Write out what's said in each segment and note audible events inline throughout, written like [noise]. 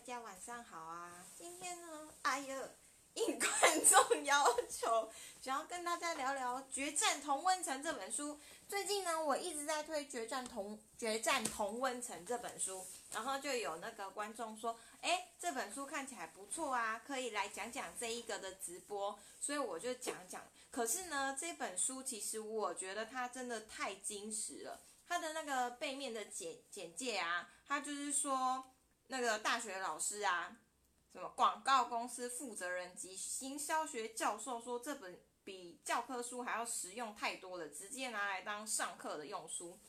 大家晚上好啊！今天呢，哎呀，应观众要求，想要跟大家聊聊《决战同温层》这本书。最近呢，我一直在推《决战同决战同温层》这本书，然后就有那个观众说，哎，这本书看起来不错啊，可以来讲讲这一个的直播，所以我就讲讲。可是呢，这本书其实我觉得它真的太真实了，它的那个背面的简简介啊，它就是说。那个大学老师啊，什么广告公司负责人及营销学教授说，这本比教科书还要实用太多了，直接拿来当上课的用书。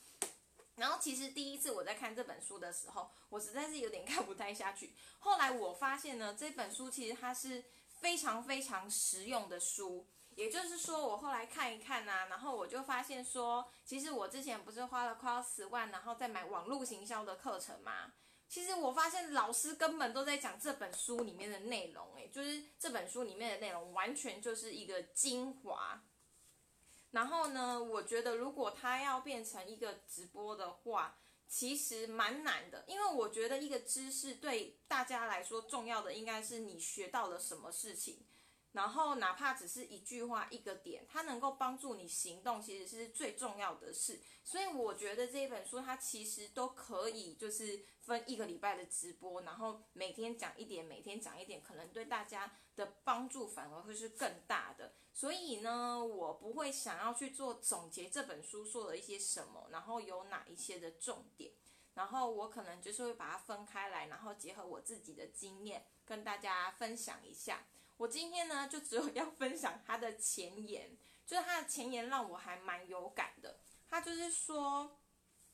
然后其实第一次我在看这本书的时候，我实在是有点 [laughs] 看不太下去。后来我发现呢，这本书其实它是非常非常实用的书。也就是说，我后来看一看呐，然后我就发现说，其实我之前不是花了快要十万，然后再买网络行销的课程吗？其实我发现老师根本都在讲这本书里面的内容，诶，就是这本书里面的内容完全就是一个精华。然后呢，我觉得如果他要变成一个直播的话，其实蛮难的，因为我觉得一个知识对大家来说重要的应该是你学到了什么事情。然后，哪怕只是一句话、一个点，它能够帮助你行动，其实是最重要的事。所以，我觉得这本书它其实都可以，就是分一个礼拜的直播，然后每天讲一点，每天讲一点，可能对大家的帮助反而会是更大的。所以呢，我不会想要去做总结这本书说了一些什么，然后有哪一些的重点，然后我可能就是会把它分开来，然后结合我自己的经验跟大家分享一下。我今天呢，就只有要分享他的前言，就是他的前言让我还蛮有感的。他就是说，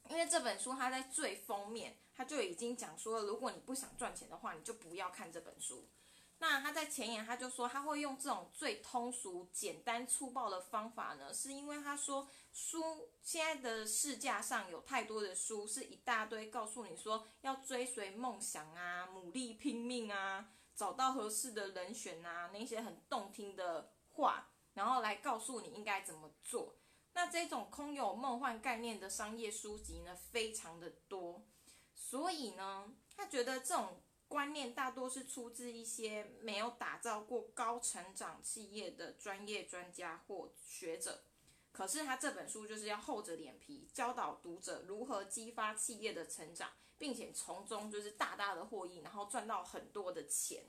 因为这本书他在最封面，他就已经讲说，如果你不想赚钱的话，你就不要看这本书。那他在前言他就说，他会用这种最通俗、简单、粗暴的方法呢，是因为他说书现在的市架上有太多的书，是一大堆告诉你说要追随梦想啊，努力拼命啊。找到合适的人选啊，那些很动听的话，然后来告诉你应该怎么做。那这种空有梦幻概念的商业书籍呢，非常的多。所以呢，他觉得这种观念大多是出自一些没有打造过高成长企业的专业专家或学者。可是他这本书就是要厚着脸皮教导读者如何激发企业的成长，并且从中就是大大的获益，然后赚到很多的钱。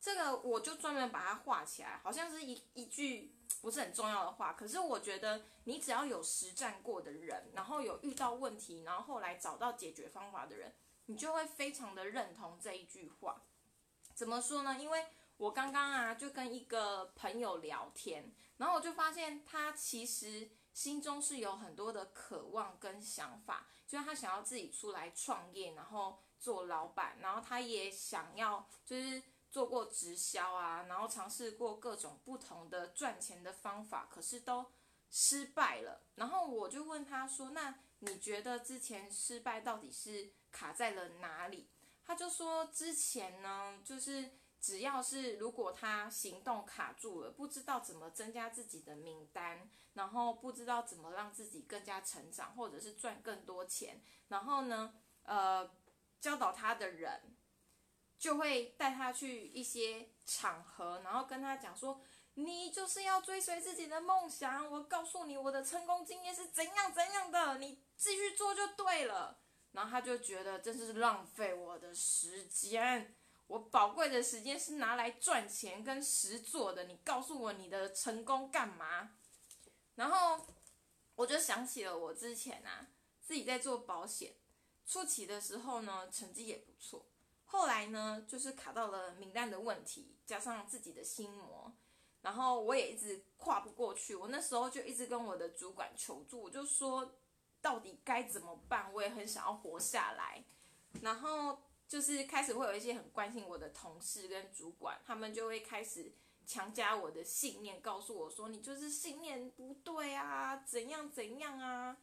这个我就专门把它画起来，好像是一一句不是很重要的话。可是我觉得你只要有实战过的人，然后有遇到问题，然后后来找到解决方法的人，你就会非常的认同这一句话。怎么说呢？因为我刚刚啊，就跟一个朋友聊天，然后我就发现他其实心中是有很多的渴望跟想法，就是他想要自己出来创业，然后做老板，然后他也想要就是做过直销啊，然后尝试过各种不同的赚钱的方法，可是都失败了。然后我就问他说：“那你觉得之前失败到底是卡在了哪里？”他就说：“之前呢，就是。”只要是如果他行动卡住了，不知道怎么增加自己的名单，然后不知道怎么让自己更加成长，或者是赚更多钱，然后呢，呃，教导他的人就会带他去一些场合，然后跟他讲说，你就是要追随自己的梦想，我告诉你我的成功经验是怎样怎样的，你继续做就对了。然后他就觉得真是浪费我的时间。我宝贵的时间是拿来赚钱跟实做的，你告诉我你的成功干嘛？然后我就想起了我之前啊，自己在做保险，初期的时候呢，成绩也不错，后来呢，就是卡到了名单的问题，加上自己的心魔，然后我也一直跨不过去。我那时候就一直跟我的主管求助，我就说到底该怎么办？我也很想要活下来，然后。就是开始会有一些很关心我的同事跟主管，他们就会开始强加我的信念，告诉我说你就是信念不对啊，怎样怎样啊。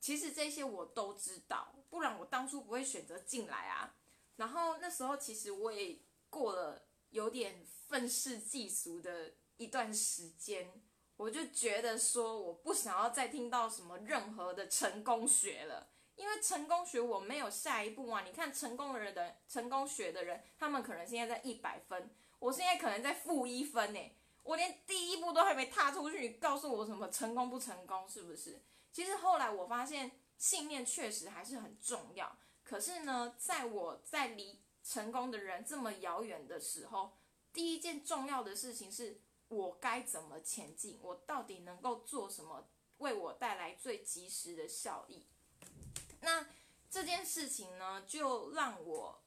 其实这些我都知道，不然我当初不会选择进来啊。然后那时候其实我也过了有点愤世嫉俗的一段时间，我就觉得说我不想要再听到什么任何的成功学了。因为成功学我没有下一步啊。你看成功的人的成功学的人，他们可能现在在一百分，我现在可能在负一分呢。我连第一步都还没踏出去，你告诉我什么成功不成功？是不是？其实后来我发现，信念确实还是很重要。可是呢，在我在离成功的人这么遥远的时候，第一件重要的事情是我该怎么前进？我到底能够做什么，为我带来最及时的效益？那这件事情呢，就让我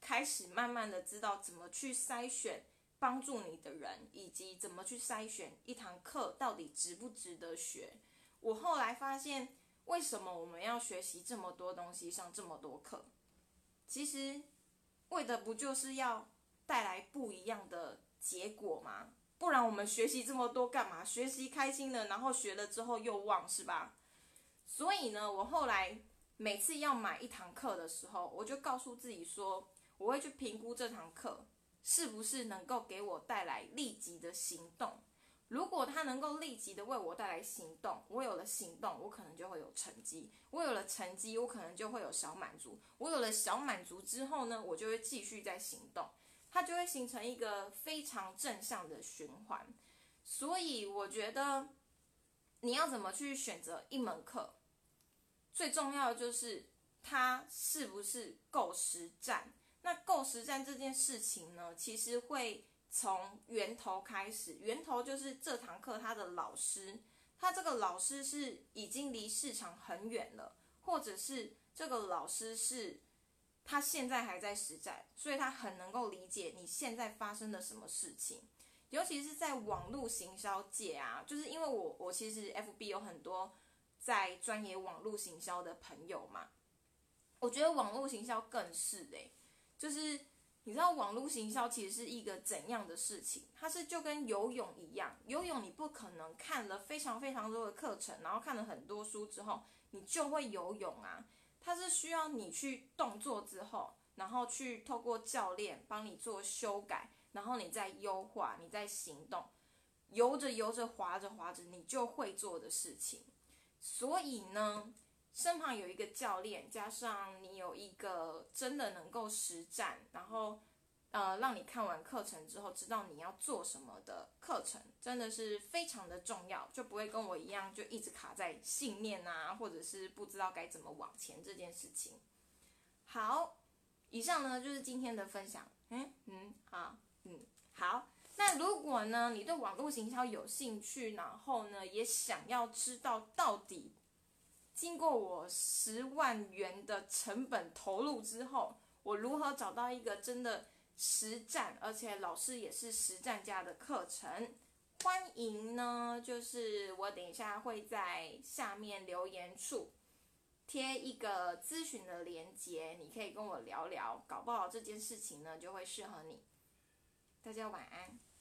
开始慢慢的知道怎么去筛选帮助你的人，以及怎么去筛选一堂课到底值不值得学。我后来发现，为什么我们要学习这么多东西，上这么多课？其实，为的不就是要带来不一样的结果吗？不然我们学习这么多干嘛？学习开心了，然后学了之后又忘，是吧？所以呢，我后来每次要买一堂课的时候，我就告诉自己说，我会去评估这堂课是不是能够给我带来立即的行动。如果它能够立即的为我带来行动，我有了行动，我可能就会有成绩；我有了成绩，我可能就会有小满足；我有了小满足之后呢，我就会继续在行动，它就会形成一个非常正向的循环。所以我觉得，你要怎么去选择一门课，最重要的就是它是不是够实战。那够实战这件事情呢，其实会。从源头开始，源头就是这堂课他的老师，他这个老师是已经离市场很远了，或者是这个老师是他现在还在实战，所以他很能够理解你现在发生的什么事情，尤其是在网络行销界啊，就是因为我我其实 FB 有很多在专业网络行销的朋友嘛，我觉得网络行销更是嘞，就是。你知道网络行销其实是一个怎样的事情？它是就跟游泳一样，游泳你不可能看了非常非常多的课程，然后看了很多书之后，你就会游泳啊。它是需要你去动作之后，然后去透过教练帮你做修改，然后你再优化，你再行动，游着游着，滑着滑着，你就会做的事情。所以呢。身旁有一个教练，加上你有一个真的能够实战，然后，呃，让你看完课程之后知道你要做什么的课程，真的是非常的重要，就不会跟我一样就一直卡在信念啊，或者是不知道该怎么往前这件事情。好，以上呢就是今天的分享。嗯嗯，好，嗯好。那如果呢你对网络行销有兴趣，然后呢也想要知道到底。经过我十万元的成本投入之后，我如何找到一个真的实战，而且老师也是实战家的课程？欢迎呢，就是我等一下会在下面留言处贴一个咨询的链接，你可以跟我聊聊，搞不好这件事情呢就会适合你。大家晚安。